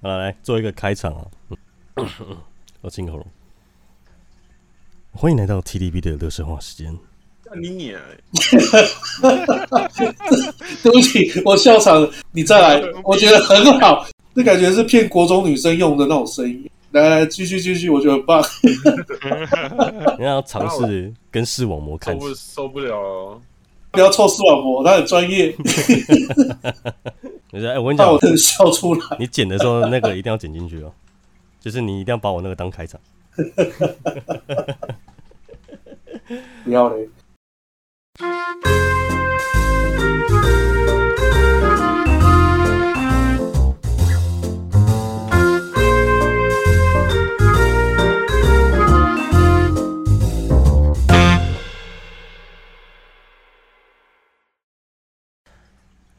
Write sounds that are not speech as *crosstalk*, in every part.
好，来做一个开场啊！*coughs* 我清喉咙。欢迎来到 TDB 的垃圾话时间。你娘！*laughs* 对不起，我笑场，你再来，我觉得很好。这感觉是骗国中女生用的那种声音。来来，继续继续，我觉得很棒。*laughs* 你要尝试跟视网膜看，受不受不了、哦？不要臭视网膜，他很专业。*laughs* 你说，哎，我跟你讲，我笑出来。你剪的时候，那个一定要剪进去哦，就是你一定要把我那个当开场。*laughs* 不要嘞。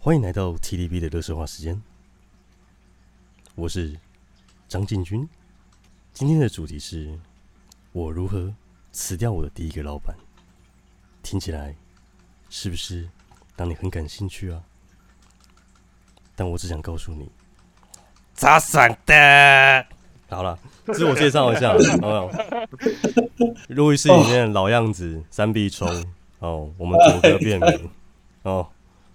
欢迎来到 TDB 的垃圾话时间，我是张进军。今天的主题是我如何辞掉我的第一个老板。听起来是不是让你很感兴趣啊？但我只想告诉你，咋想的？好了，自我介绍一下，*laughs* 好不好？录音室里面老样子，三壁冲哦，我们左哥变名哦。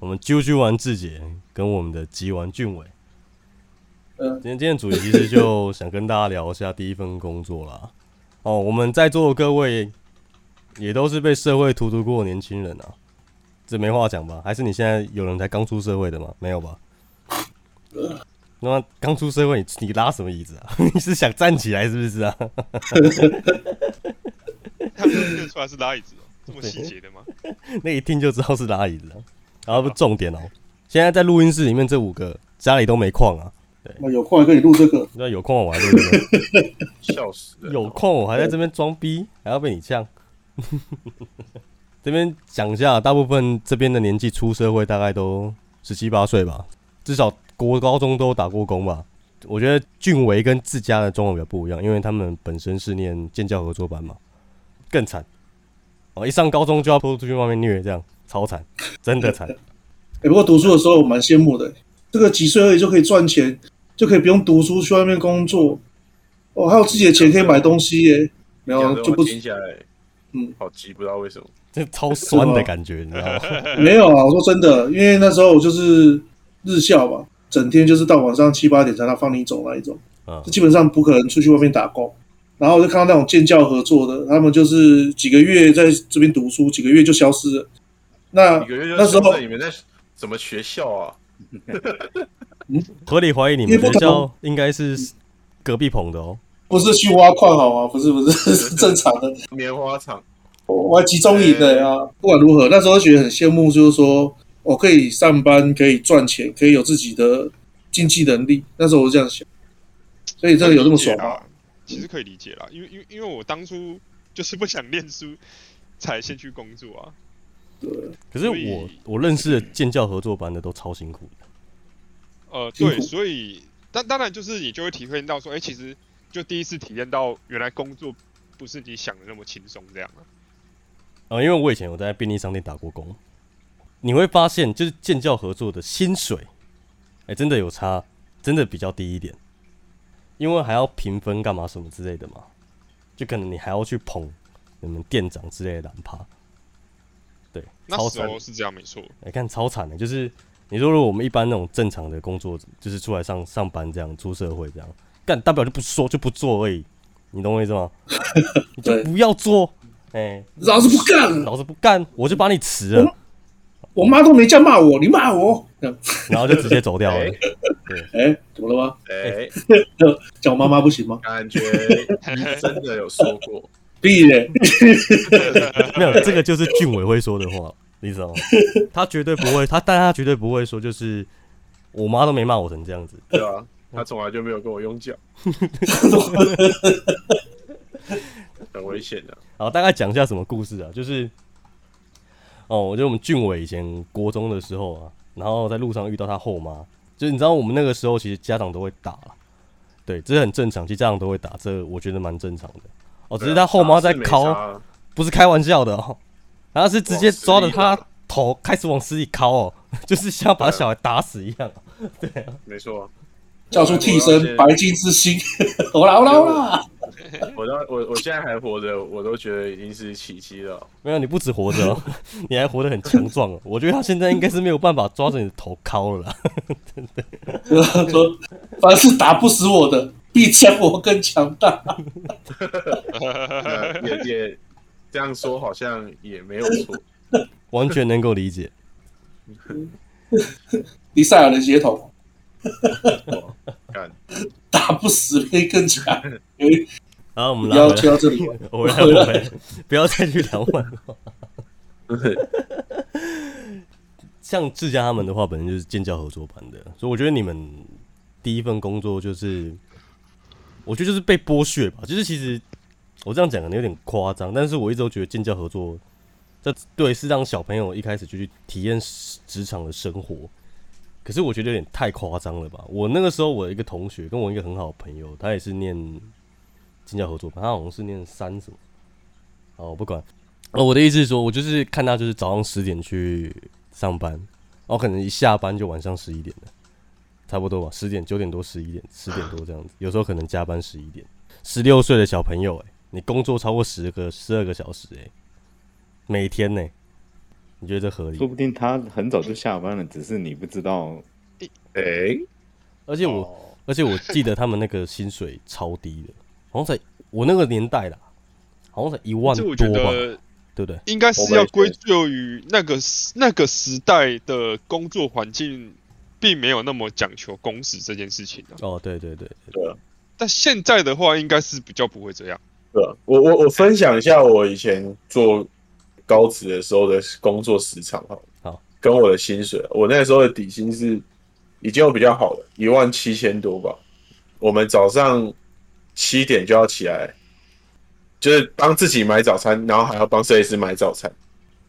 我们啾啾玩志杰跟我们的吉玩俊伟，今天今天主题其实就想跟大家聊一下第一份工作啦。哦，我们在座的各位也都是被社会荼毒过的年轻人啊，这没话讲吧？还是你现在有人才刚出社会的吗？没有吧？那么刚出社会你，你拉什么椅子啊？*laughs* 你是想站起来是不是啊？*laughs* 他们认出来是拉椅子哦，这么细节的吗？*laughs* 那一听就知道是拉椅子啊。然后不重点哦，现在在录音室里面这五个家里都没矿啊，对，有矿还可以录这个，那有矿我还录这个，*laughs* 笑死，有矿我还在这边装逼，还要被你呛。*laughs* 这边讲一下，大部分这边的年纪出社会大概都十七八岁吧，至少国高中都打过工吧。我觉得俊维跟自家的中文比较不一样，因为他们本身是念建教合作班嘛，更惨哦，一上高中就要拖出去外面虐这样。超惨，真的惨。哎、欸，不过读书的时候我蛮羡慕的，这个几岁而已就可以赚钱，就可以不用读书去外面工作，哦，还有自己的钱可以买东西耶。没有就不停下来，嗯，好急，不知道为什么，*laughs* 这超酸的感觉，你知道吗？*laughs* *laughs* 没有啊，我说真的，因为那时候我就是日校吧，整天就是到晚上七八点才能放你走那一种，啊，就基本上不可能出去外面打工。然后我就看到那种建教合作的，他们就是几个月在这边读书，几个月就消失了。那那时候你们在什么学校啊？嗯，合理怀疑你们学校应该是隔壁棚的哦。不是去挖矿好吗？不是不是，是正常的棉花厂。我还集中营的啊。不管如何，那时候觉得很羡慕，就是说我可以上班，可以赚钱，可以有自己的经济能力。那时候我是这样想，所以这个有这么爽吗？其实可以理解啦，因为因为因为我当初就是不想念书，才先去工作啊。对可是我我认识的建教合作班的都超辛苦的。呃，对，所以但当然就是你就会体会到说，哎、欸，其实就第一次体验到原来工作不是你想的那么轻松这样啊。呃，因为我以前有在便利商店打过工，你会发现就是建教合作的薪水，哎、欸，真的有差，真的比较低一点，因为还要评分干嘛什么之类的嘛，就可能你还要去捧你们店长之类的男趴。对，超惨是这样没错。你看超惨的，就是你说如果我们一般那种正常的工作，就是出来上上班这样，出社会这样，干大不了就不说就不做而已，你懂我意思吗？*laughs* 你就不要做，哎、欸，老子不干，老子不干，我就把你辞了。我妈都没这样骂我，你骂我，然后就直接走掉了。哎、欸欸，怎么了吗？哎、欸，叫我妈妈不行吗？感觉 *laughs* 真的有说过。必然，*laughs* 没有，这个就是俊伟会说的话，你知道吗？*laughs* 他绝对不会，他但他绝对不会说，就是我妈都没骂我成这样子，对啊，他从来就没有跟我用脚，很危险的。好，大概讲一下什么故事啊？就是哦，我觉得我们俊伟以前国中的时候啊，然后在路上遇到他后妈，就是你知道我们那个时候其实家长都会打了，对，这是很正常，其实家长都会打，这我觉得蛮正常的。哦，只是他后妈在敲，不是开玩笑的哦，然后是直接抓着他头开始往死里敲哦，*laughs* 就是像把小孩打死一样。对啊，没错。叫出替身白金之星，好啦好啦好啦！我到 *laughs* 我我现在还活着，我都觉得已经是奇迹了。没有，你不止活着哦，*laughs* 你还活得很强壮。我觉得他现在应该是没有办法抓着你的头敲了啦。*laughs* 真的，说凡是打不死我的，比将我更强大。也也这样说，好像也没有错，完全能够理解。迪塞尔的血统。干打不死会更强。*laughs* 然后我们不要切到这里，*laughs* 我来，我来，不要再去聊漫画。*laughs* 像志佳他们的话，本身就是建教合作班的，所以我觉得你们第一份工作就是，我觉得就是被剥削吧。就是其实我这样讲可能有点夸张，但是我一直都觉得建教合作，这对是让小朋友一开始就去体验职场的生活。可是我觉得有点太夸张了吧？我那个时候，我一个同学跟我一个很好的朋友，他也是念金教合作班，他好像是念三什么。哦，不管。哦，我的意思是说，我就是看他就是早上十点去上班，然后可能一下班就晚上十一点了，差不多吧，十点九点多十一点十点多这样子，有时候可能加班十一点。十六岁的小朋友，哎，你工作超过十个十二个小时，哎，每天呢？你觉得这合理？说不定他很早就下班了，只是你不知道。哎、欸，而且我，哦、而且我记得他们那个薪水超低的，好像才我那个年代啦，好像才一万多吧，对不对？应该是要归咎于那个那个时代的工作环境，并没有那么讲求工时这件事情。哦，对对对对，对。但现在的话，应该是比较不会这样。对，我我我分享一下我以前做。高职的时候的工作时长哈，好，跟我的薪水，我那时候的底薪是已经有比较好了，一万七千多吧。我们早上七点就要起来，就是帮自己买早餐，然后还要帮设计师买早餐。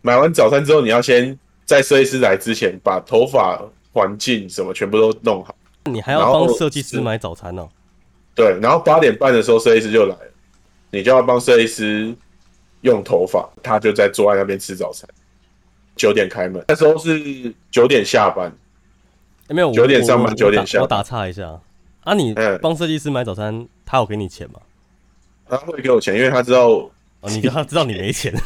买完早餐之后，你要先在设计师来之前把头发、环境什么全部都弄好。你还要帮设计师买早餐哦？对，然后八点半的时候设计师就来了，你就要帮设计师。用头发，他就在坐在那边吃早餐。九点开门，那时候是九点下班。欸、没有九点上班，九点下班。我打岔一下啊，你帮设计师买早餐，嗯、他有给你钱吗？他会给我钱，因为他知道，哦、你他 *laughs* 知道你没钱，*laughs* *laughs*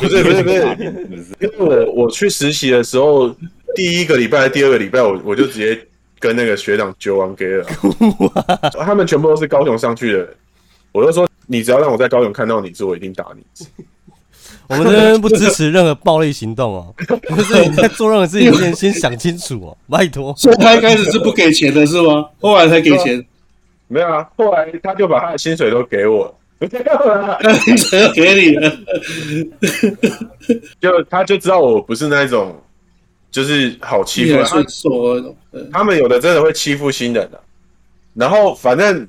不是不是不是，不是因为我我去实习的时候，第一个礼拜、第二个礼拜，我我就直接跟那个学长揪完给了，他们全部都是高雄上去的，我就说。你只要让我在高雄看到你，我一定打你。*laughs* 我们这边不支持任何暴力行动哦。*laughs* 就是你在做任何事情之前，先想清楚哦，*laughs* 拜托。所以他一开始是不给钱的，是吗？后来才给钱？没有啊，后来他就把他的薪水都给我，没有啊，薪水都给你了。就他就知道我不是那种，就是好欺负的。他们有的真的会欺负新人的，然后反正。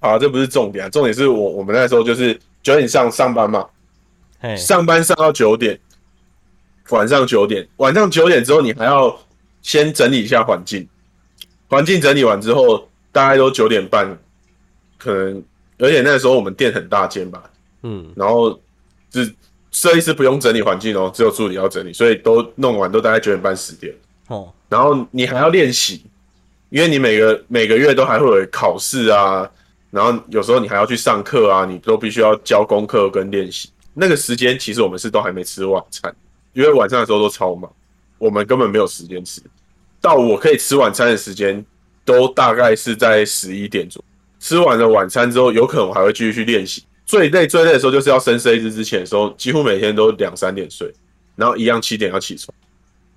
啊，这不是重点啊，重点是我我们那时候就是九点上上班嘛，上班上到九点，晚上九点，晚上九点之后你还要先整理一下环境，环境整理完之后大概都九点半，可能而且那时候我们店很大间吧，嗯，然后只设计师不用整理环境哦，只有助理要整理，所以都弄完都大概九点半十点，哦，然后你还要练习，因为你每个每个月都还会有考试啊。然后有时候你还要去上课啊，你都必须要交功课跟练习。那个时间其实我们是都还没吃晚餐，因为晚上的时候都超忙，我们根本没有时间吃。到我可以吃晚餐的时间，都大概是在十一点左右。吃完了晚餐之后，有可能我还会继续去练习。最累最累的时候就是要升 C 字之前的时候，几乎每天都两三点睡，然后一样七点要起床，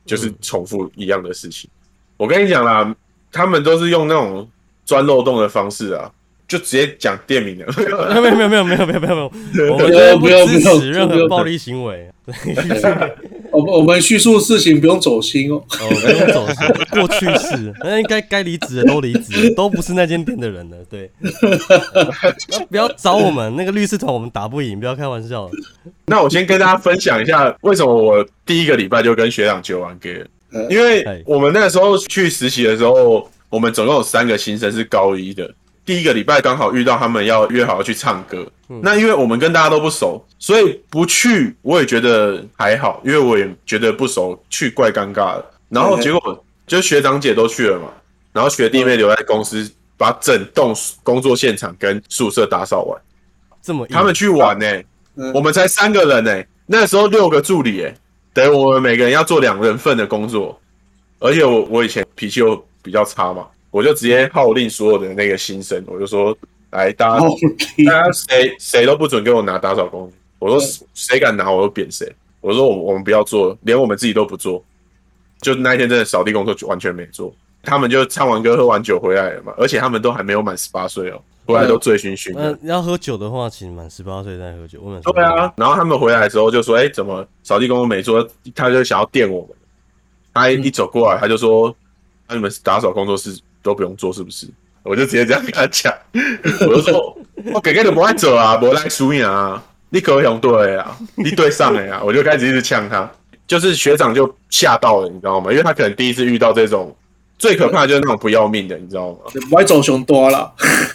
就是重复一样的事情。我跟你讲啦，他们都是用那种钻漏洞的方式啊。就直接讲店名了，没有没有没有没有没有没有没有，我们不支持任何暴力行为。*laughs* 我们我们叙述事情不用走心哦，哦不用走心，过去式，那应该该离职的都离职，都不是那间店的人了。对，不要找我们那个律师团，我们打不赢，不要开玩笑。那我先跟大家分享一下，为什么我第一个礼拜就跟学长揪完了，因为我们那个时候去实习的时候，我们总共有三个新生是高一的。第一个礼拜刚好遇到他们要约好要去唱歌，嗯、那因为我们跟大家都不熟，所以不去我也觉得还好，因为我也觉得不熟去怪尴尬的。然后结果就学长姐都去了嘛，然后学弟妹留在公司，把整栋工作现场跟宿舍打扫完。这么他们去玩呢、欸，嗯、我们才三个人呢、欸，那时候六个助理哎、欸，等于我们每个人要做两人份的工作。而且我我以前脾气又比较差嘛，我就直接号令所有的那个新生，我就说，来大家大家谁谁都不准给我拿打扫工具，我说谁敢拿我就扁谁，我说我我们不要做，连我们自己都不做。就那一天真的扫地工作就完全没做，他们就唱完歌喝完酒回来了嘛，而且他们都还没有满十八岁哦，回来都醉醺醺的。嗯，要喝酒的话，请满十八岁再喝酒。我对啊，然后他们回来的时候就说，哎，怎么扫地工作没做？他就想要电我们。他一走过来，他就说：“那你们打扫工作室都不用做，是不是？”我就直接这样跟他讲，*laughs* 我就说：“我给给你不爱走啊，不来输赢啊，你可用对啊，你对上了呀。”我就开始一直呛他，就是学长就吓到了，你知道吗？因为他可能第一次遇到这种。最可怕的就是那种不要命的，你知道吗？*laughs* 歪走熊多了。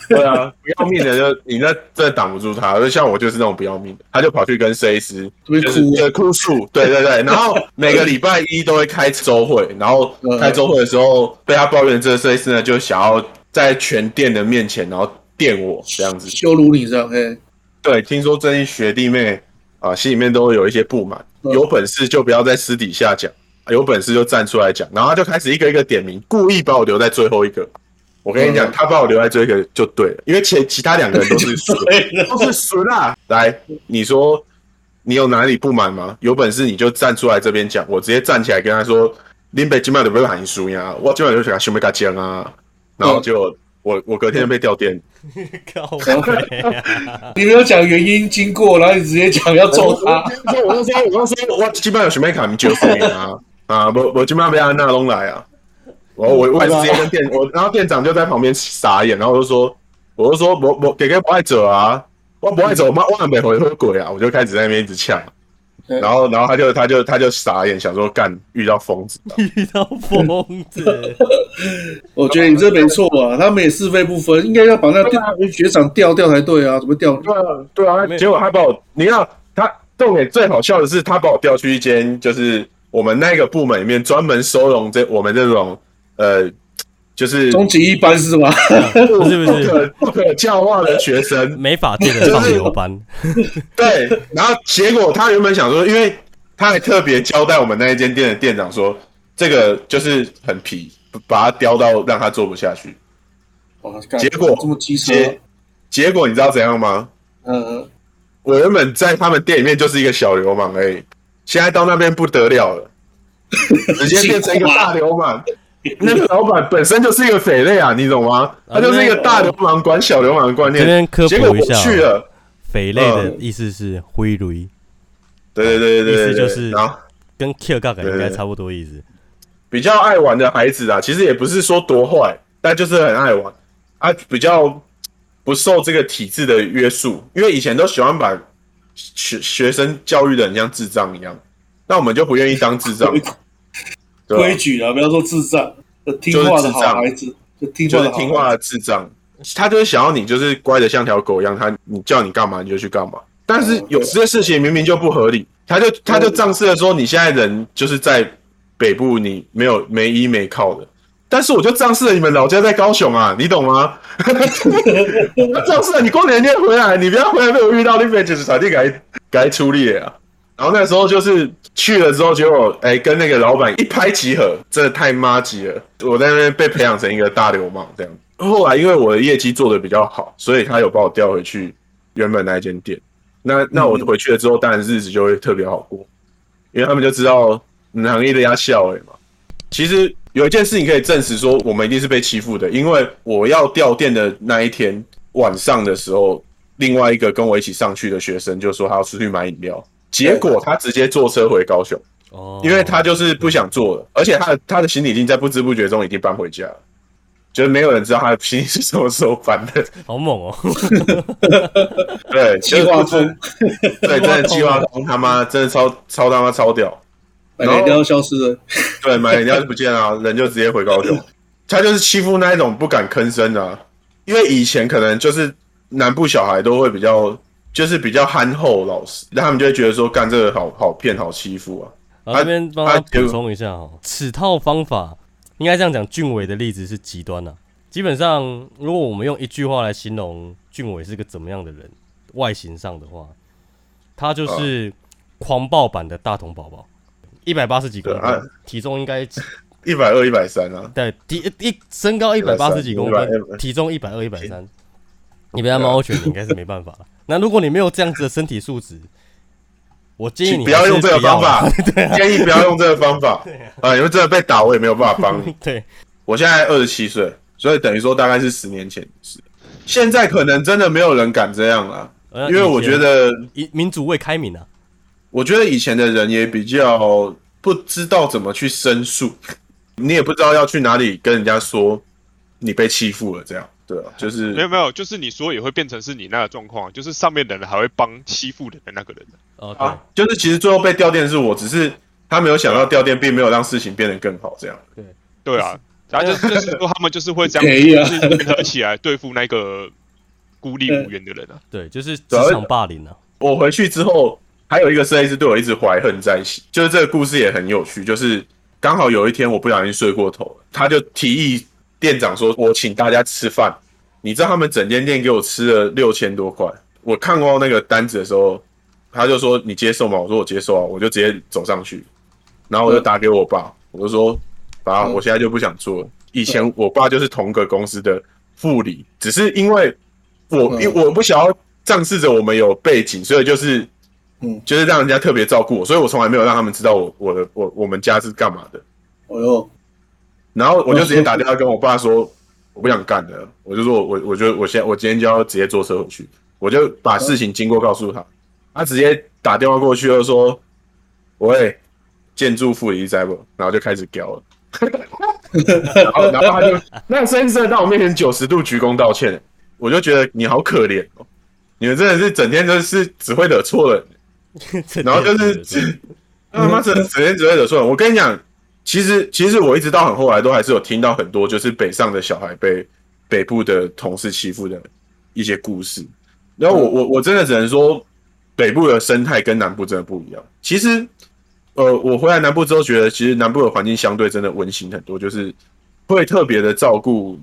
对啊，不要命的就你那真的挡不住他，就像我就是那种不要命的，他就跑去跟设计师就是哭诉，对对对。然后每个礼拜一都会开周会，然后开周会的时候被他抱怨，这个设计师呢就想要在全店的面前然后电我这样子羞辱你这样。嘿，对，听说最近学弟妹啊心里面都会有一些不满，有本事就不要在私底下讲。有本事就站出来讲，然后他就开始一个一个点名，故意把我留在最后一个。我跟你讲，他把我留在最后一个就对了，因为前其他两个人都是 *laughs* 损，都是损啊！来，你说你有哪里不满吗？有本事你就站出来这边讲，我直接站起来跟他说：“林北今晚都不会喊你输呀，我今晚就想兄妹他讲啊。”然后就我我隔天就被调电。*laughs* *laughs* 你没有讲原因经过，然后你直接讲要揍他。我就说，我就说，我基本上有兄妹卡，你就输啊。啊，我我今晚被安娜弄来啊！我我我直接跟店我，然后店长就在旁边傻眼，然后我就说，我就说我我给个不爱走啊，我不爱走，妈万没回回鬼啊！我就开始在那边一直呛，然后然后他就他就他就傻眼，想说干 *laughs* 遇到疯子，遇到疯子。我觉得你这没错啊，他们也是非不分，应该要把那个学长调掉才对啊，怎么调？对啊，对啊，结果他把我，你看他重点最好笑的是，他把我调去一间就是。我们那个部门里面专门收容这我们这种呃，就是终极一班是吗？不是不是，不可不可教化的学生，没法店的放牛班。对，然后结果他原本想说，因为他还特别交代我们那一间店的店长说，这个就是很皮，把他刁到让他做不下去。结果这么机车，结果你知道怎样吗？嗯嗯，我原本在他们店里面就是一个小流氓而已。现在到那边不得了了，*laughs* 直接变成一个大流氓。那个老板本身就是一个匪类啊，你懂吗？他就是一个大流氓管小流氓的观念。这边科普一下，去了匪类的意思是灰驴。对对对对，意思就是跟 kill 杠应该差不多意思。比较爱玩的孩子啊，其实也不是说多坏，但就是很爱玩啊，比较不受这个体制的约束，因为以前都喜欢把。学学生教育的很像智障一样，那我们就不愿意当智障。*laughs* 规矩啊，不要说智障，听话的好孩子，就听话的听话的智障。他就是想要你就是乖的像条狗一样，他你叫你干嘛你就去干嘛。但是有些事情明明就不合理，他就他就仗势的说，你现在人就是在北部，你没有没依没靠的。但是我就仗势了，你们老家在高雄啊，你懂吗？我仗势了，你过年天回来，你不要回来被我遇到，你被就是场地该该出力啊。然后那时候就是去了之后，结果哎，跟那个老板一拍即合，真的太麻吉了。我在那边被培养成一个大流氓这样。后来因为我的业绩做得比较好，所以他有把我调回去原本那一间店。那那我回去了之后，当然日子就会特别好过，因为他们就知道行业的压笑哎嘛。其实。有一件事情可以证实说，我们一定是被欺负的，因为我要掉电的那一天晚上的时候，另外一个跟我一起上去的学生就说他要出去买饮料，结果他直接坐车回高雄，哦，因为他就是不想坐了，而且他的他的行李已经在不知不觉中已经搬回家了，就是没有人知道他的行李是什么时候搬的，好猛哦，*laughs* 对，计划中，对，真的计划中，他妈真的超超他妈超屌。买饮料消失了，*laughs* 对，买饮料就不见了，人就直接回高雄。*laughs* 他就是欺负那一种不敢吭声的，因为以前可能就是南部小孩都会比较，就是比较憨厚老实，他们就会觉得说干这个好好骗好欺负啊。这边帮他补充一下哦，此套方法应该这样讲，俊伟的例子是极端啊。基本上，如果我们用一句话来形容俊伟是个怎么样的人，外形上的话，他就是狂暴版的大同宝宝，一百八十几公斤，啊、体重应该一百二、一百三啊。对，体一身高一百八十几公斤，体重一百二、一百三。你被他猫拳，你应该是没办法了。*laughs* 那如果你没有这样子的身体素质，我建议你不要用这个方法。*laughs* 对、啊，建议不要用这个方法 *laughs* 啊，因为真的被打，我也没有办法帮你。对，我现在二十七岁。所以等于说大概是十年前的事，现在可能真的没有人敢这样了，因为我觉得民主未开明啊。我觉得以前的人也比较不知道怎么去申诉，你也不知道要去哪里跟人家说你被欺负了，这样。对啊，就是没有没有，就是你说也会变成是你那个状况，就是上面的人还会帮欺负的那个人。哦，对，就是其实最后被调电是我，只是他没有想到掉电并没有让事情变得更好，这样。对。对啊。然后就是就是说，他们就是会这样子 *laughs* 联合起来对付那个孤立无援的人啊。对，就是职场霸凌啊。我回去之后，还有一个设计师对我一直怀恨在心。就是这个故事也很有趣，就是刚好有一天我不小心睡过头了，他就提议店长说：“我请大家吃饭。”你知道他们整间店给我吃了六千多块。我看过那个单子的时候，他就说：“你接受吗？”我说：“我接受啊。”我就直接走上去，然后我就打给我爸，我就说。爸，我现在就不想做。以前我爸就是同个公司的副理，只是因为我因我不想要仗势着我们有背景，所以就是嗯，就是让人家特别照顾我，所以我从来没有让他们知道我我的我我们家是干嘛的。哦哟，然后我就直接打电话跟我爸说，我不想干了，我就说我我觉得我现在我今天就要直接坐车回去，我就把事情经过告诉他，他直接打电话过去就说，喂，建筑副理在不？然后就开始屌了。*laughs* 然后，然后他就那个先生在我面前九十度鞠躬道歉，我就觉得你好可怜哦，你们真的是整天都是只会惹错人，*laughs* 然后就是他妈整整天只会惹错人。我跟你讲，其实其实我一直到很后来都还是有听到很多就是北上的小孩被北部的同事欺负的一些故事。然后我我我真的只能说，北部的生态跟南部真的不一样。其实。呃，我回来南部之后，觉得其实南部的环境相对真的温馨很多，就是会特别的照顾，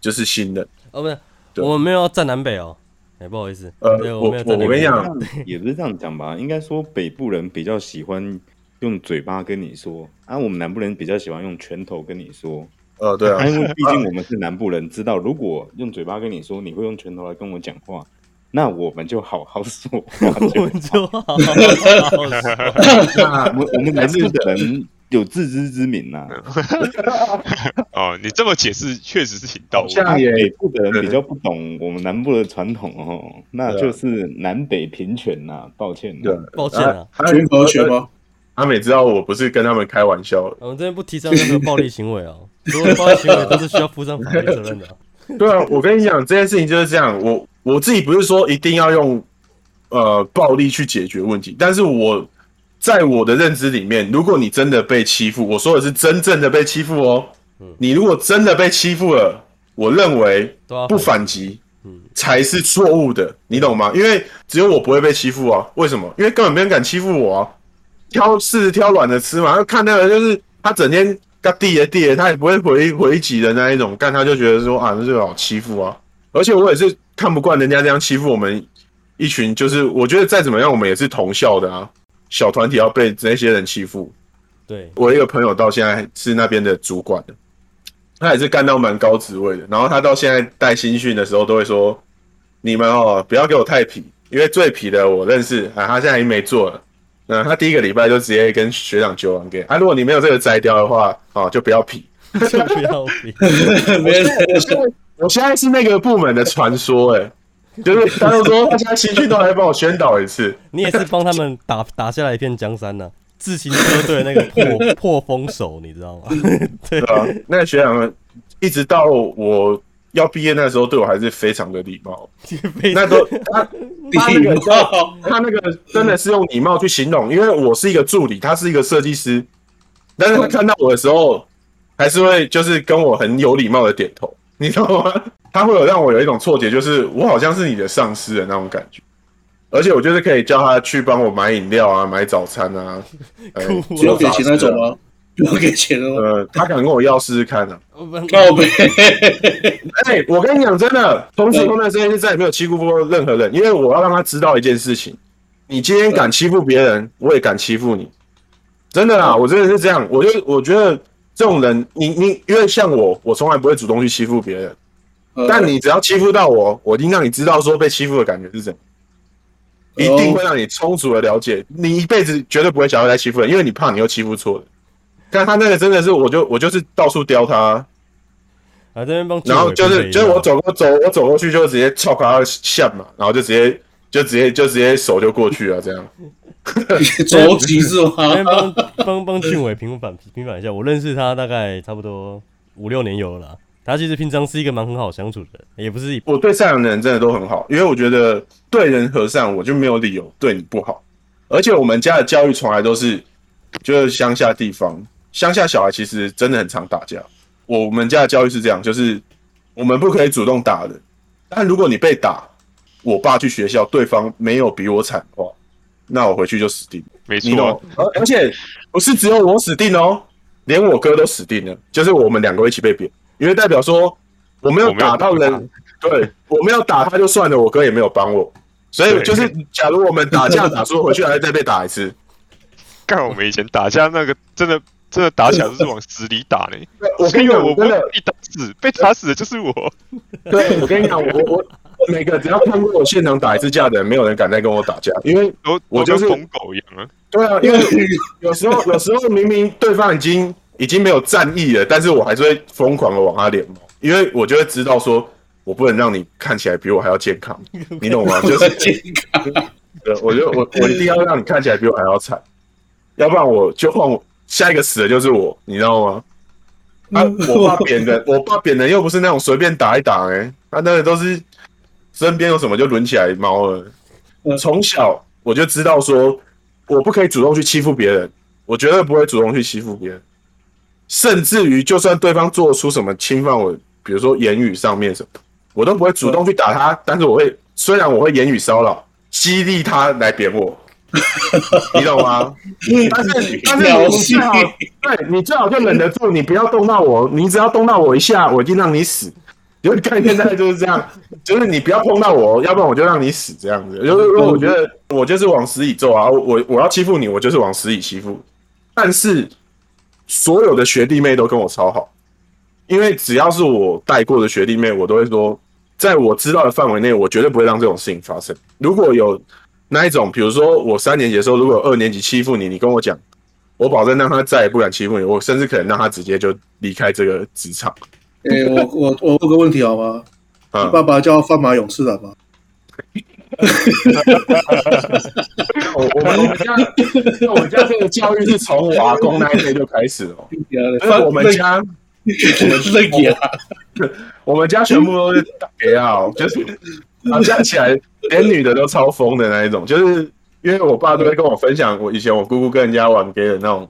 就是新人。哦，不是，我们没有要站南北哦，哎，不好意思。呃，我我我跟你讲，*laughs* 也不是这样讲吧，应该说北部人比较喜欢用嘴巴跟你说，啊，我们南部人比较喜欢用拳头跟你说。呃，对啊，因为毕竟我们是南部人，知道如果用嘴巴跟你说，你会用拳头来跟我讲话。那我们就好好说，*laughs* 我们就好好说。我 *laughs* 我们南部的人有自知之明呐。*laughs* 哦，你这么解释确实是挺到位。像北部的人比较不懂我们南部的传统哦，那就是南北平权呐。抱歉，对，抱歉啊。拳头拳吗？他们也知道我不是跟他们开玩笑。我们这边不提倡任何暴力行为哦，*laughs* 所有暴力行为都是需要负上法律责任的。*laughs* 对啊，我跟你讲，这件事情就是这样。我我自己不是说一定要用呃暴力去解决问题，但是我在我的认知里面，如果你真的被欺负，我说的是真正的被欺负哦。你如果真的被欺负了，我认为不反击才是错误的，你懂吗？因为只有我不会被欺负啊。为什么？因为根本没人敢欺负我啊。挑是挑软的吃嘛，要看那个就是他整天。嘎地也地，他也不会回回击的那一种，干他就觉得说啊，那就好欺负啊。而且我也是看不惯人家这样欺负我们一群，就是我觉得再怎么样，我们也是同校的啊。小团体要被这些人欺负，对，我一个朋友到现在是那边的主管的，他也是干到蛮高职位的。然后他到现在带新训的时候都会说：“你们哦，不要给我太皮，因为最皮的我认识啊，他现在已经没做了。”那他第一个礼拜就直接跟学长揪完给啊，如果你没有这个摘掉的话，哦，就不要皮，*laughs* 就不要皮。*laughs* 我现在是那个部门的传说，哎，*laughs* 就是他都说他现在新训都还帮我宣导一次，*laughs* 你也是帮他们打打下来一片江山呢、啊，自行车队那个破 *laughs* 破风手，你知道吗？对啊，那个学长一直到我。要毕业那时候对我还是非常的礼貌，那都他他那个他那个真的是用礼貌去形容，因为我是一个助理，他是一个设计师，但是他看到我的时候还是会就是跟我很有礼貌的点头，*laughs* 你知道吗？他会有让我有一种错觉，就是我好像是你的上司的那种感觉，而且我就是可以叫他去帮我买饮料啊，买早餐啊，*laughs* 只有给钱那种吗？不给钱了吗？呃，他敢跟我要试试看呢、啊。*laughs* 靠北。哎，我跟你讲真的，从此后那时间就再也没有欺负过任何人，因为我要让他知道一件事情：你今天敢欺负别人，我也敢欺负你。真的啦，我真的是这样。我就我觉得这种人，你你因为像我，我从来不会主动去欺负别人。但你只要欺负到我，我一定让你知道说被欺负的感觉是怎样，一定会让你充足的了解。你一辈子绝对不会想要再欺负人，因为你怕你又欺负错了。但他那个真的是，我就我就是到处刁他，啊这边帮，然后就是就是我走过走我走过去就直接撬开他的线嘛，然后就直接就直接就直接手就过去了这样。*laughs* 着急是吗？*laughs* 帮帮帮俊伟平反平反一下，我认识他大概差不多五六年有了啦。他其实平常是一个蛮很好相处的人，也不是。我对善良的人真的都很好，因为我觉得对人和善，我就没有理由对你不好。而且我们家的教育从来都是，就是乡下地方，乡下小孩其实真的很常打架。我们家的教育是这样，就是我们不可以主动打人，但如果你被打，我爸去学校，对方没有比我惨的话，那我回去就死定了。没错，而且不是只有我死定哦，连我哥都死定了，就是我们两个一起被贬。因为代表说我没有打到人，对，我没有打他就算了，我哥也没有帮我，所以就是假如我们打架打输回去还要再被打一次，干我们以前打架那个真的真的打起来就是往死里打嘞，我跟你讲，我真的。被打死被打死的就是我，对，我跟你讲，我我 *laughs* 每个只要看过我现场打一次架的人，没有人敢再跟我打架，因为我就是疯狗一样啊，对啊，因为 *laughs* 有时候有时候明明对方已经。已经没有战意了，但是我还是会疯狂的往他脸，因为我就会知道说，我不能让你看起来比我还要健康，你懂吗？就是 *laughs* 健康，对，我就我我一定要让你看起来比我还要惨，要不然我就换我下一个死的就是我，你知道吗？啊，我爸扁人，我爸扁人又不是那种随便打一打，哎，他那个都是身边有什么就轮起来猫了。从小我就知道说，我不可以主动去欺负别人，我绝对不会主动去欺负别人。甚至于，就算对方做出什么侵犯我，比如说言语上面什么，我都不会主动去打他。但是我会，虽然我会言语骚扰，激励他来扁我，*laughs* 你懂吗？但是，但是你最好，对你最好就忍得住，你不要动到我。你只要动到我一下，我一定让你死。因为看现在就是这样，*laughs* 就是你不要碰到我，要不然我就让你死这样子。就是因为我觉得我就是往死里揍啊，我我要欺负你，我就是往死里欺负。但是。所有的学弟妹都跟我超好，因为只要是我带过的学弟妹，我都会说，在我知道的范围内，我绝对不会让这种事情发生。如果有那一种，比如说我三年级的时候，如果有二年级欺负你，你跟我讲，我保证让他再也不敢欺负你，我甚至可能让他直接就离开这个职场。*laughs* 哎、欸，我我我问个问题好吗？嗯、你爸爸叫范马勇次郎吗？*laughs* 我我们家，我们家这个教育是从我阿公那一辈就开始了。因为我们家，我们是给啊，我们家全部都是给啊，就是啊，加起来连女的都超疯的那一种。就是因为我爸都会跟我分享，我以前我姑姑跟人家玩给的那种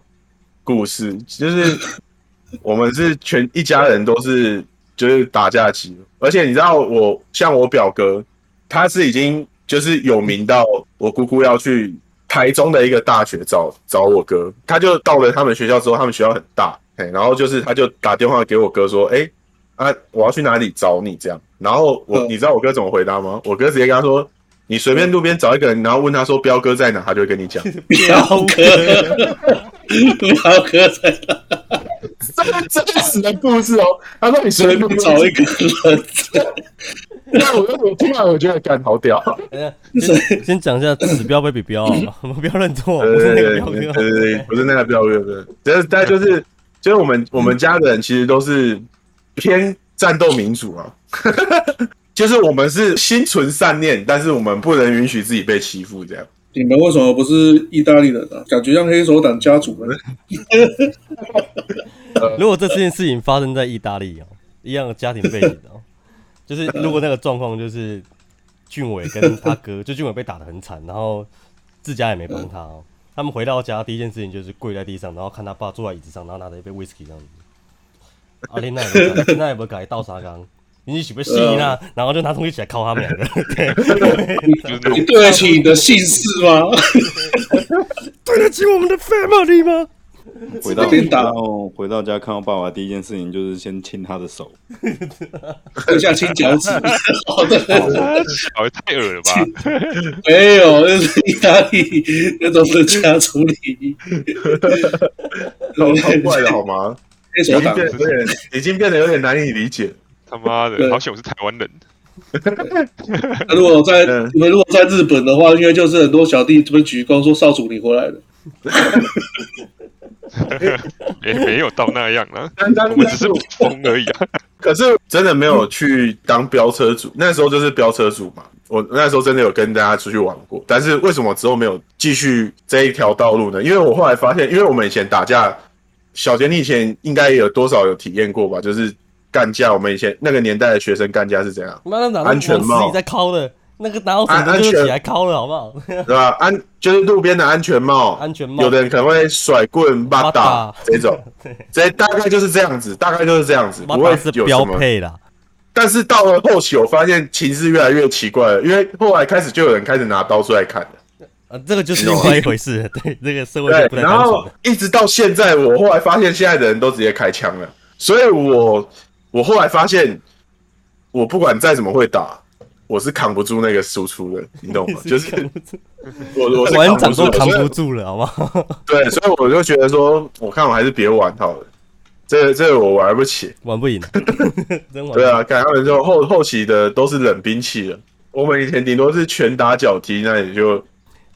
故事，就是我们是全一家人都是就是打架机，而且你知道我像我表哥，他是已经。就是有名到我姑姑要去台中的一个大学找找我哥，他就到了他们学校之后，他们学校很大，嘿，然后就是他就打电话给我哥说，哎，啊，我要去哪里找你这样，然后我你知道我哥怎么回答吗？我哥直接跟他说，你随便路边找一个人，然后问他说彪哥在哪，他就会跟你讲 *laughs* 彪哥，*laughs* 彪哥在哪，这是真实的故事哦。他说你随便找一个人。那我我听完我觉得干好屌。先 *laughs* 先讲一下指标被比标啊，*laughs* 不要认错，不是那个标哥，对对对，不是那个标哥，对，但是但就是就是我们我们家的人其实都是偏战斗民族啊，*laughs* 就是我们是心存善念，但是我们不能允许自己被欺负这样。你们为什么不是意大利人啊？感觉像黑手党家族呢。*laughs* 如果这件事情发生在意大利哦，一样的家庭背景哦。*laughs* 就是如果那个状况就是俊伟跟他哥，就俊伟被打得很惨，然后自家也没帮他哦。他们回到家第一件事情就是跪在地上，然后看他爸坐在椅子上，然后拿着一杯威士忌这样子。阿林那也那也不改倒沙缸，你是不是信啊？然后就拿东西起来敲他们两个。*laughs* 你对得起你的姓氏吗？对得起我们的 family 吗？*laughs* 回到然后回到家看到爸爸，第一件事情就是先亲他的手，*laughs* 就像亲脚趾。好的，太恶了吧？没有，那是意大利那种是家族礼仪，太怪了好吗？已经变有点，已经变得有点难以理解。他妈的，好险我是台湾人。那如果在你们如果在日本的。话，应该就是很多小弟这边鞠躬说少主你回来了。*laughs* 也没有到那样啊，我们只是疯而已啊。*laughs* 可是真的没有去当飙车主，那时候就是飙车主嘛。我那时候真的有跟大家出去玩过，但是为什么之后没有继续这一条道路呢？因为我后来发现，因为我们以前打架，小杰你以前应该也有多少有体验过吧？就是干架，我们以前那个年代的学生干架是怎样？安全帽在敲的。那个哪有什么就起来敲了，好不好？*laughs* 对吧？安就是路边的安全帽，安全帽。有的人可能会甩棍、巴打这种，*laughs* 这大概就是这样子，大概就是这样子，不会是标配啦。但是到了后期，我发现情势越来越奇怪了，因为后来开始就有人开始拿刀出来砍了。啊，这个就是另外一回事。对，这个社会不。然后一直到现在，我后来发现现在的人都直接开枪了，所以我我后来发现，我不管再怎么会打。我是扛不住那个输出的，你懂吗？*laughs* 就是我我是玩长都扛不住了，好不好？*laughs* 对，所以我就觉得说，我看我还是别玩好了。这个、这我玩不起，玩不赢。*laughs* 对啊，看他们就后后期的都是冷兵器了。我们以前顶多是拳打脚踢，那也就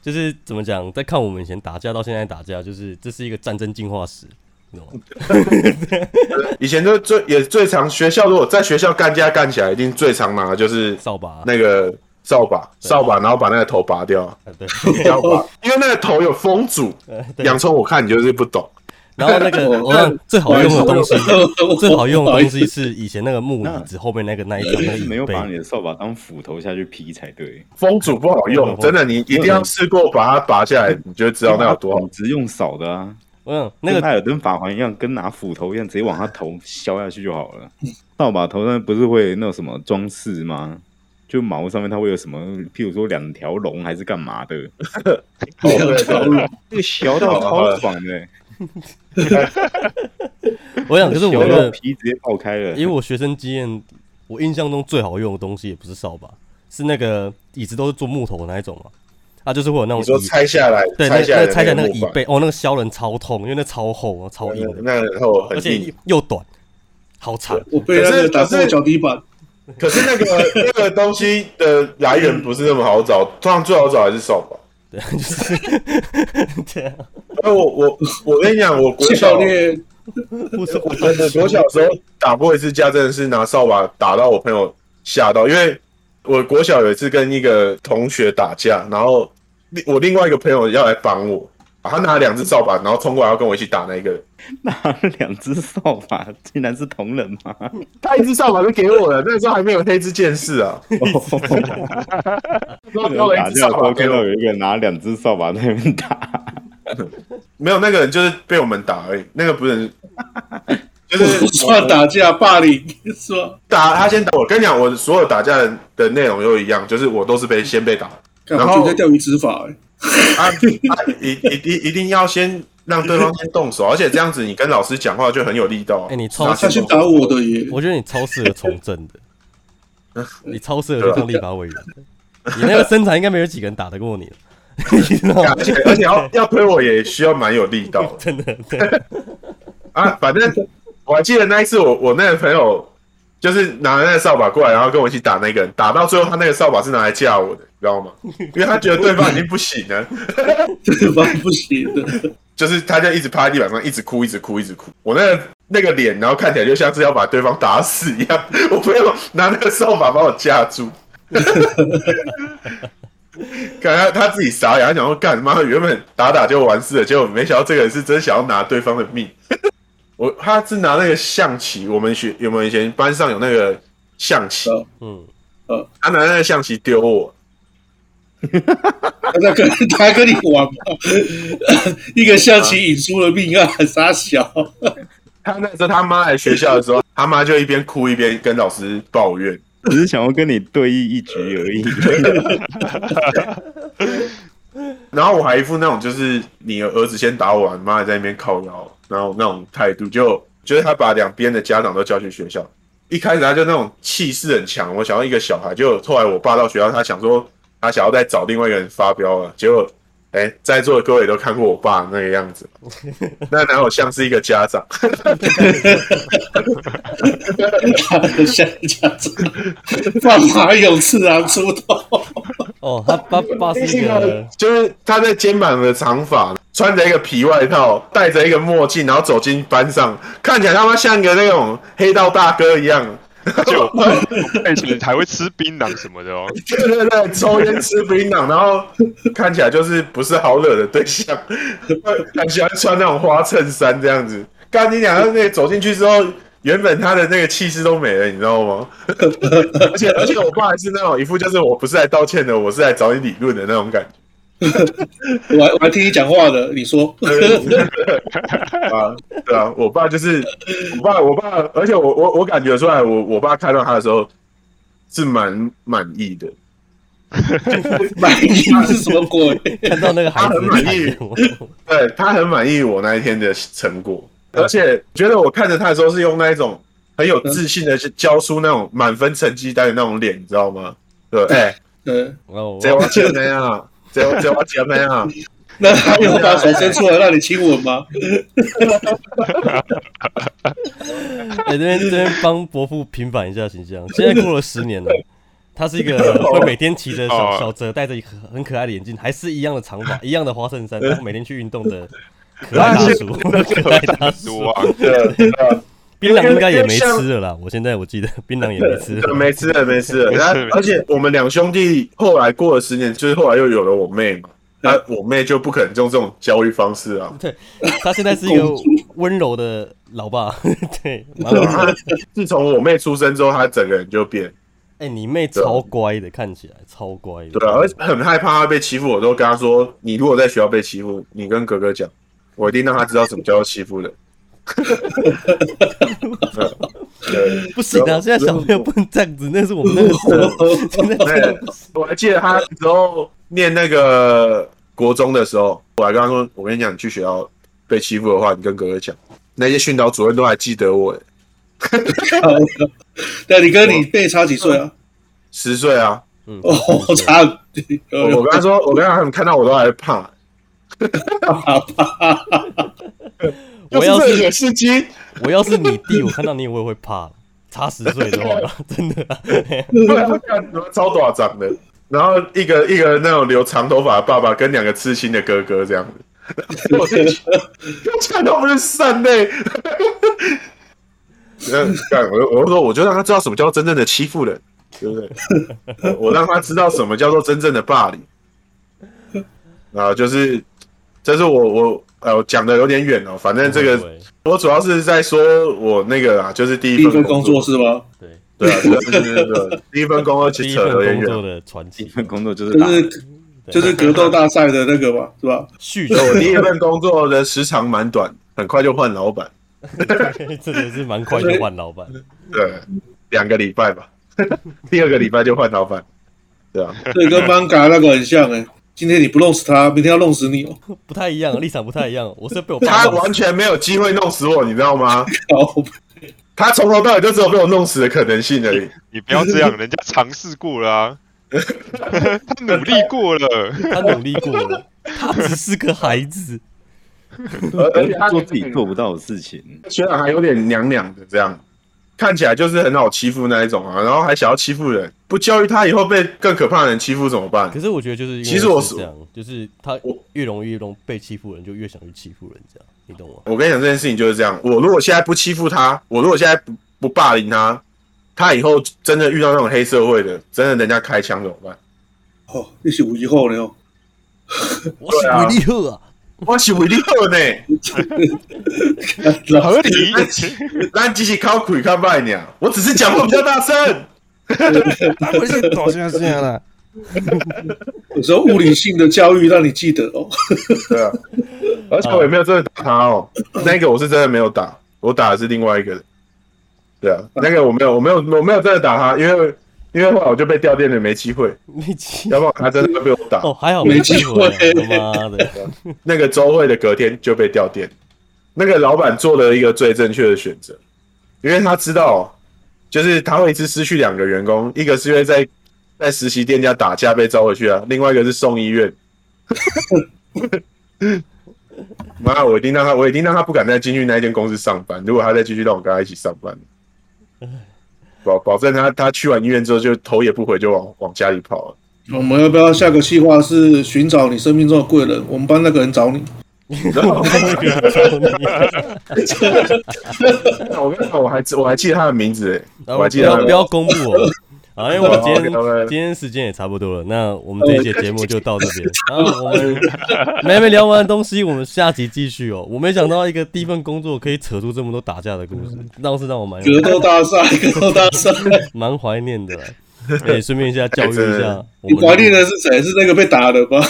就是怎么讲？在看我们以前打架到现在打架，就是这是一个战争进化史。*laughs* *laughs* 以前就最也最常学校，如果在学校干架干起来，一定最常拿的就是扫把，那个扫把，扫把，然后把那个头拔掉。*laughs* 对，因为那个头有风阻。洋葱，我看你就是不懂。然后那个我看最好用的东西，最好用的东西是以前那个木椅子后面那个那一层，没有把你的扫把当斧头下去劈才对。风阻不好用，真的，你一定要试过把它拔下来，你就知道那有多好。只用扫的啊。嗯，那个艾尔登法环一样，跟拿斧头一样，直接往他头削下去就好了。*laughs* 扫把头上不是会那种什么装饰吗？就毛上面它会有什么？譬如说两条龙还是干嘛的？*laughs* 两条龙，那个削到超爽的。*laughs* 我想，可是我的皮直接爆开了。因为我学生经验，我印象中最好用的东西也不是扫把，是那个椅子都是做木头的那一种嘛。啊，就是会有那种你说拆下来，对，拆下来拆下来那个椅背，哦，那个削人超痛，因为那超厚，超硬，那然后而且又短，好长。我被那个打过脚底板。可是那个 *laughs* 那个东西的来源不是那么好找，通常最好找还是扫把。对，就是 *laughs* 这样。我我我跟你讲，我国小练，我真的国小时候打过一次架，真的是拿扫把打到我朋友吓到，因为。我国小有一次跟一个同学打架，然后我另外一个朋友要来帮我，他拿了两只扫把，然后冲过来要跟我一起打那个。拿了两只扫把，竟然是同人吗？他一只扫把都给我了，那个时候还没有黑之剑士啊。*laughs* 打架的时候看到有一个人拿两只扫把在那边打，*laughs* 没有那个人就是被我们打而已，那个不是。*laughs* 就是说打架霸凌，说打他先打我。跟你讲，我所有打架的的内容都一样，就是我都是被先被打，然后在钓鱼执法。啊，一一定一定要先让对方先动手，而且这样子你跟老师讲话就很有力道。哎，你超他先打我的耶！我觉得你超适合从政的，*laughs* 你超适合当立法委员。你那个身材应该没有几个人打得过你，*laughs* 而且而且要要推我也需要蛮有力道，*laughs* 真的。啊，反正。我还记得那一次我，我我那个朋友就是拿了那个扫把过来，然后跟我一起打那个人，打到最后他那个扫把是拿来架我的，你知道吗？因为他觉得对方已经不行了，*laughs* 对方不行了，就是他就一直趴在地板上，一直哭，一直哭，一直哭。我那个那个脸，然后看起来就像是要把对方打死一样。*laughs* 我朋友拿那个扫把把我架住，*laughs* 感觉他自己傻眼，他想说干妈，原本打打就完事了，结果没想到这个人是真想要拿对方的命。我他是拿那个象棋，我们学有没有以前班上有那个象棋？嗯，呃，他拿那个象棋丢我，*laughs* 他在跟他跟你玩吗？*laughs* 一个象棋引出了命案，傻小。*laughs* 他那时候他妈来学校的时候，他妈就一边哭一边跟老师抱怨，只是想要跟你对弈一局而已。然后我还一副那种就是你儿子先打我，你妈还在那边靠腰，然后那种态度，就就是他把两边的家长都叫去学校。一开始他就那种气势很强，我想要一个小孩，就后来我爸到学校，他想说他想要再找另外一个人发飙了，结果。哎，在座的各位都看过我爸那个样子，*laughs* 那哪有像是一个家长？像家长，放马有次郎出头。哦，他爸爸是一个，*laughs* 就是他在肩膀的长发，穿着一个皮外套，戴着一个墨镜，然后走进班上，看起来他妈像一个那种黑道大哥一样。*laughs* 就 *laughs* 以前还会吃槟榔什么的哦，对对对，抽烟吃槟榔，然后看起来就是不是好惹的对象，*laughs* 很喜欢穿那种花衬衫这样子。刚你俩那个走进去之后，原本他的那个气势都没了，你知道吗？而且而且我爸还是那种一副就是我不是来道歉的，我是来找你理论的那种感觉。*laughs* 我还我还听你讲话的，你说啊，对啊，我爸就是我爸，我爸，而且我我我感觉出来，我我爸看到他的时候是蛮满意的，*laughs* 满意是什么鬼？*laughs* 看到那个孩子他很满意，对他很满意我那一天的成果，而且觉得我看着他的时候是用那一种很有自信的去教出那种满分成绩单的那种脸，你知道吗？对，哎，嗯，这我觉得呀。这这我姐妹啊，那他有把手伸出来让你亲吻吗？*laughs* 哎，这边这边帮伯父平反一下形象。现在过了十年了，他是一个会每天骑着小小泽，戴着一个很可爱的眼镜，还是一样的长发，*laughs* 一样的花衬衫，然后每天去运动的可爱大叔，可爱大叔啊！槟榔应该也没吃了啦，我现在我记得 *laughs* 槟榔也没吃了，没吃了，没吃了。然后，而且我们两兄弟后来过了十年，就是后来又有了我妹嘛。那我妹就不可能用这种教育方式啊。*laughs* 对，她现在是一个温柔的老爸。*laughs* 对，自从我妹出生之后，她整个人就变。哎，你妹超乖的，看起来超乖的。对啊，而且很害怕她被欺负，我都跟她说：“你如果在学校被欺负，你跟哥哥讲，我一定让他知道什么叫做欺负人。” *laughs* 不行啊！现在小朋友不能这样子，那是我们那个时候。现在我还记得他时候念那个国中的时候，我还跟他说：“我跟你讲，你去学校被欺负的话，你跟哥哥讲。”那些训导主任都还记得我。*laughs* 对，你跟你妹差几岁啊？十岁啊！哦，差。我跟他说，我跟他们看到我都还怕。*laughs* 我要是司机，我要是你弟，我看到你我也会怕。差十岁的话，真的，超短长的，然后一个一个那种留长头发的爸爸跟两个痴心的哥哥这样子，我看到不是善类。干我我说我就让他知道什么叫真正的欺负人，对不对？我让他知道什么叫做真正的霸凌。啊，就是，这是我我。呃，我讲的有点远哦，反正这个我主要是在说我那个啊，就是第一份工作是吗？对对啊，就是那个第一份工作，其实扯有点远的传奇。第一份工作就是就是就是格斗大赛的那个嘛，是吧？续我第一份工作的时长蛮短，很快就换老板，*laughs* 真的是蛮快就换老板。对，两个礼拜吧，*laughs* 第二个礼拜就换老板，对啊，这跟 Manga 那个很像哎。今天你不弄死他，明天要弄死你哦。*laughs* 不太一样，立场不太一样。*laughs* 我是被我他完全没有机会弄死我，你知道吗？*laughs* 他从头到尾就只有被我弄死的可能性而已。你不要这样，人家尝试过了啊，他努力过了，他努力过了，他只是个孩子，而且他做自己做不到的事情，虽然还有点娘娘的这样。看起来就是很好欺负那一种啊，然后还想要欺负人，不教育他以后被更可怕的人欺负怎么办？可是我觉得就是，其实我是这样，就是他越容易越容易被欺负人，就越想去欺负人，这样你懂吗？我跟你讲这件事情就是这样，我如果现在不欺负他，我如果现在不不霸凌他，他以后真的遇到那种黑社会的，真的人家开枪怎么办？哦，你是以后呢？*laughs* 我是为你好啊。我是为你好呢，合理。咱只是靠鬼靠卖呢，我只是讲话比较大声。我是搞笑这样了。*laughs* 有时候物理性的教育让你记得哦。对啊，而且我也没有真的打他哦，那个我是真的没有打，我打的是另外一个人。对啊，那个我没有，我没有，我没有真的打他，因为因为后来我就被掉店了，没机会，*laughs* 没机，要不然他真的会被我打。哦，还好没机会，妈的！*laughs* 那个周会的隔天就被掉店，那个老板做了一个最正确的选择，因为他知道，就是他会一次失去两个员工，一个是因为在在实习店家打架被召回去啊，另外一个是送医院。*laughs* 妈，我一定让他，我一定让他不敢再进去那间公司上班。如果他再继续让我跟他一起上班，保保证他他去完医院之后就头也不回就往往家里跑了。我们要不要下个计划是寻找你生命中的贵人？我们帮那个人找你。*laughs* 我跟你讲，我还我还记得他的名字，我还记得他不要公布哦。好，*laughs* 因为我今天今天时间也差不多了，那我们这一节节目就到这边。*laughs* 然后我们 *laughs* 没没聊完的东西，我们下集继续哦。我没想到一个第一份工作可以扯出这么多打架的故事，倒是让我蛮格斗大赛，格斗大赛，蛮怀念的。可以顺便一下教育一下，你怀念的是谁？是那个被打的吗？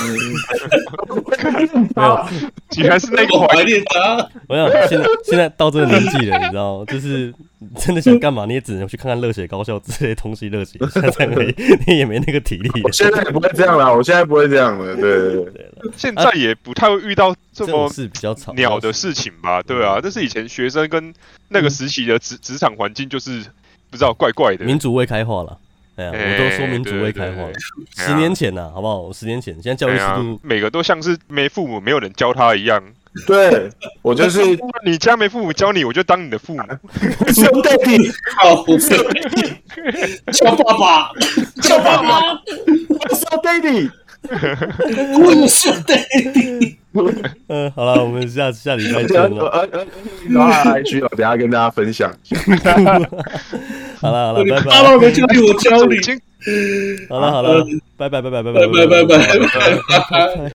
*laughs* 没有，居然是那个怀念他。我想现在现在到这个年纪了，你知道，就是真的想干嘛，你也只能去看看热血高校之类的东西，热血一下才可以。*laughs* 你也没那个体力。现在也不会这样了，我现在不会这样了。对对对，现在也不太会遇到这么是比较吵鸟的事情吧？对啊，这是以前学生跟那个时期的职职场环境，就是不知道怪怪的，民主未开化了。哎呀，我都说民主未开化了。十年前呐，好不好？十年前，现在教育制度每个都像是没父母、没有人教他一样。对，我就是 *laughs* 你家没父母教你，我就当你的父母。*laughs* 兄弟，好兄弟，叫爸爸，叫爸爸，叫爹地，我是爹地。*laughs* 嗯，好了，我们下下礼拜见了。呃呃，然后还需要等下跟大家分享。好了 *laughs* 好了，拜拜。爸爸没教你，我教你。好了好了，拜拜拜拜拜拜拜拜拜拜拜拜。